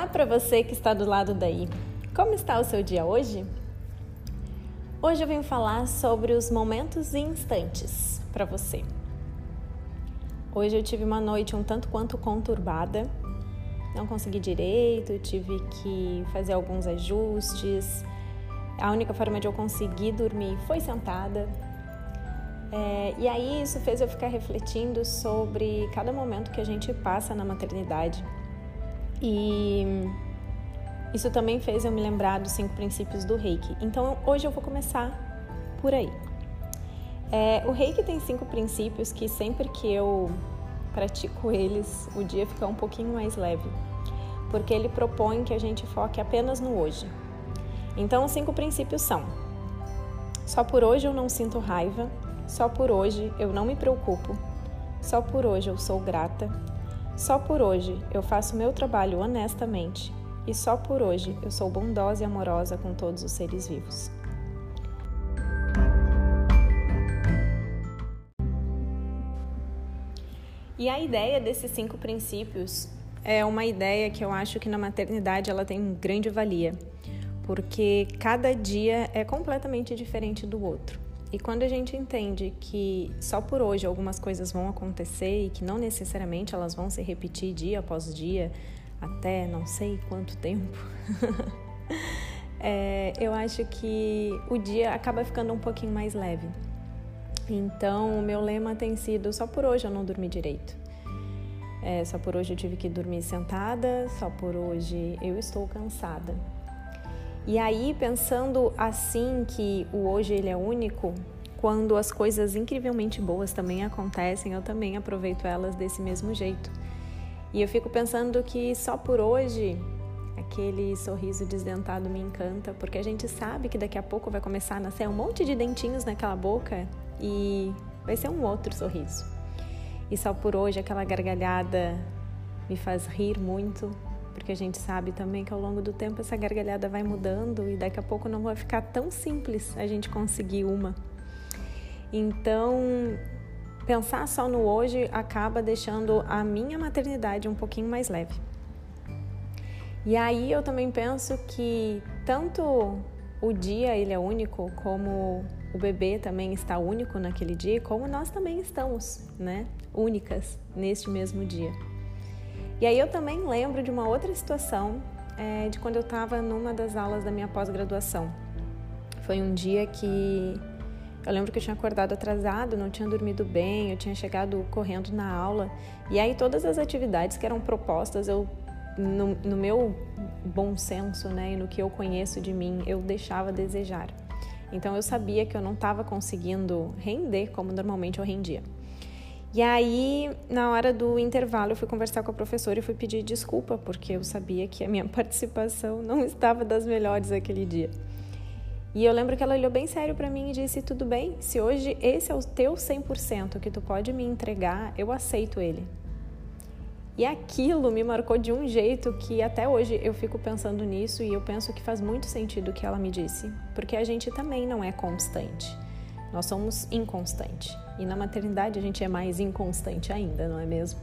Olá para você que está do lado daí. Como está o seu dia hoje? Hoje eu venho falar sobre os momentos e instantes para você. Hoje eu tive uma noite um tanto quanto conturbada. Não consegui direito, tive que fazer alguns ajustes. A única forma de eu conseguir dormir foi sentada. É, e aí isso fez eu ficar refletindo sobre cada momento que a gente passa na maternidade e isso também fez eu me lembrar dos cinco princípios do reiki. Então hoje eu vou começar por aí. É, o reiki tem cinco princípios que sempre que eu pratico eles, o dia fica um pouquinho mais leve, porque ele propõe que a gente foque apenas no hoje. Então, os cinco princípios são: só por hoje eu não sinto raiva, só por hoje eu não me preocupo, só por hoje eu sou grata, só por hoje eu faço meu trabalho honestamente e só por hoje eu sou bondosa e amorosa com todos os seres vivos. E a ideia desses cinco princípios é uma ideia que eu acho que na maternidade ela tem grande valia, porque cada dia é completamente diferente do outro. E quando a gente entende que só por hoje algumas coisas vão acontecer e que não necessariamente elas vão se repetir dia após dia, até não sei quanto tempo, é, eu acho que o dia acaba ficando um pouquinho mais leve. Então, o meu lema tem sido: só por hoje eu não dormi direito. É, só por hoje eu tive que dormir sentada, só por hoje eu estou cansada. E aí, pensando assim que o hoje ele é único, quando as coisas incrivelmente boas também acontecem, eu também aproveito elas desse mesmo jeito. E eu fico pensando que só por hoje aquele sorriso desdentado me encanta, porque a gente sabe que daqui a pouco vai começar a nascer um monte de dentinhos naquela boca e vai ser um outro sorriso. E só por hoje aquela gargalhada me faz rir muito, porque a gente sabe também que ao longo do tempo essa gargalhada vai mudando e daqui a pouco não vai ficar tão simples a gente conseguir uma. Então, pensar só no hoje acaba deixando a minha maternidade um pouquinho mais leve. E aí eu também penso que tanto o dia ele é único, como o bebê também está único naquele dia, como nós também estamos, né, únicas neste mesmo dia. E aí eu também lembro de uma outra situação, é, de quando eu estava numa das aulas da minha pós-graduação. Foi um dia que eu lembro que eu tinha acordado atrasado, não tinha dormido bem, eu tinha chegado correndo na aula. E aí todas as atividades que eram propostas, eu no, no meu bom senso, né, e no que eu conheço de mim, eu deixava a desejar. Então eu sabia que eu não estava conseguindo render como normalmente eu rendia. E aí, na hora do intervalo, eu fui conversar com a professora e fui pedir desculpa, porque eu sabia que a minha participação não estava das melhores aquele dia. E eu lembro que ela olhou bem sério para mim e disse: "Tudo bem, se hoje esse é o teu 100% que tu pode me entregar, eu aceito ele". E aquilo me marcou de um jeito que até hoje eu fico pensando nisso e eu penso que faz muito sentido o que ela me disse, porque a gente também não é constante. Nós somos inconstante. E na maternidade a gente é mais inconstante ainda, não é mesmo?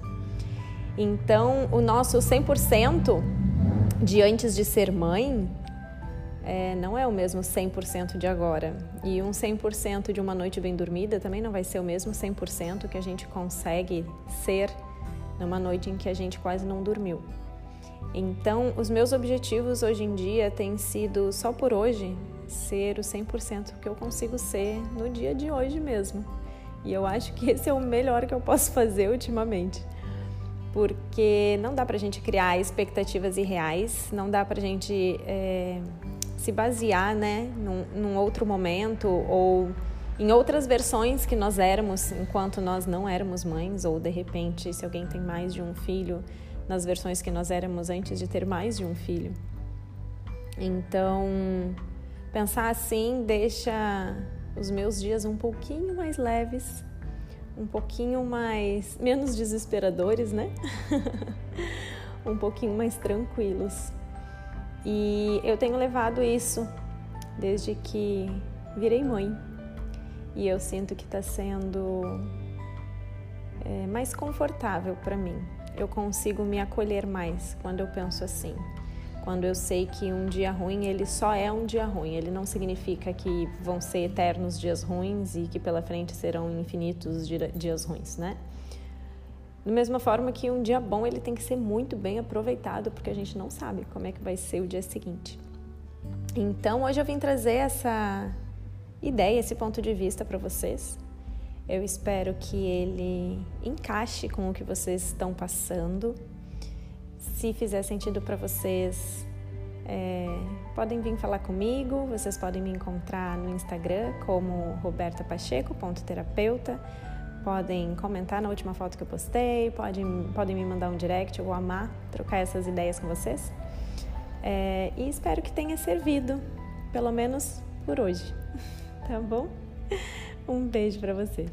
Então, o nosso 100% de antes de ser mãe é, não é o mesmo 100% de agora. E um 100% de uma noite bem dormida também não vai ser o mesmo 100% que a gente consegue ser numa noite em que a gente quase não dormiu. Então, os meus objetivos hoje em dia têm sido só por hoje ser o 100% que eu consigo ser no dia de hoje mesmo. E eu acho que esse é o melhor que eu posso fazer ultimamente. Porque não dá pra gente criar expectativas irreais, não dá pra gente é, se basear né, num, num outro momento ou em outras versões que nós éramos enquanto nós não éramos mães, ou de repente, se alguém tem mais de um filho, nas versões que nós éramos antes de ter mais de um filho. Então, Pensar assim deixa os meus dias um pouquinho mais leves, um pouquinho mais menos desesperadores, né? um pouquinho mais tranquilos. E eu tenho levado isso desde que virei mãe. E eu sinto que está sendo é, mais confortável para mim. Eu consigo me acolher mais quando eu penso assim. Quando eu sei que um dia ruim ele só é um dia ruim, ele não significa que vão ser eternos dias ruins e que pela frente serão infinitos dias ruins, né? Da mesma forma que um dia bom ele tem que ser muito bem aproveitado, porque a gente não sabe como é que vai ser o dia seguinte. Então, hoje eu vim trazer essa ideia, esse ponto de vista para vocês. Eu espero que ele encaixe com o que vocês estão passando. Se fizer sentido para vocês, é, podem vir falar comigo. Vocês podem me encontrar no Instagram como robertapacheco.terapeuta. Podem comentar na última foto que eu postei, podem, podem me mandar um direct, eu vou amar trocar essas ideias com vocês. É, e espero que tenha servido, pelo menos por hoje. Tá bom? Um beijo para você.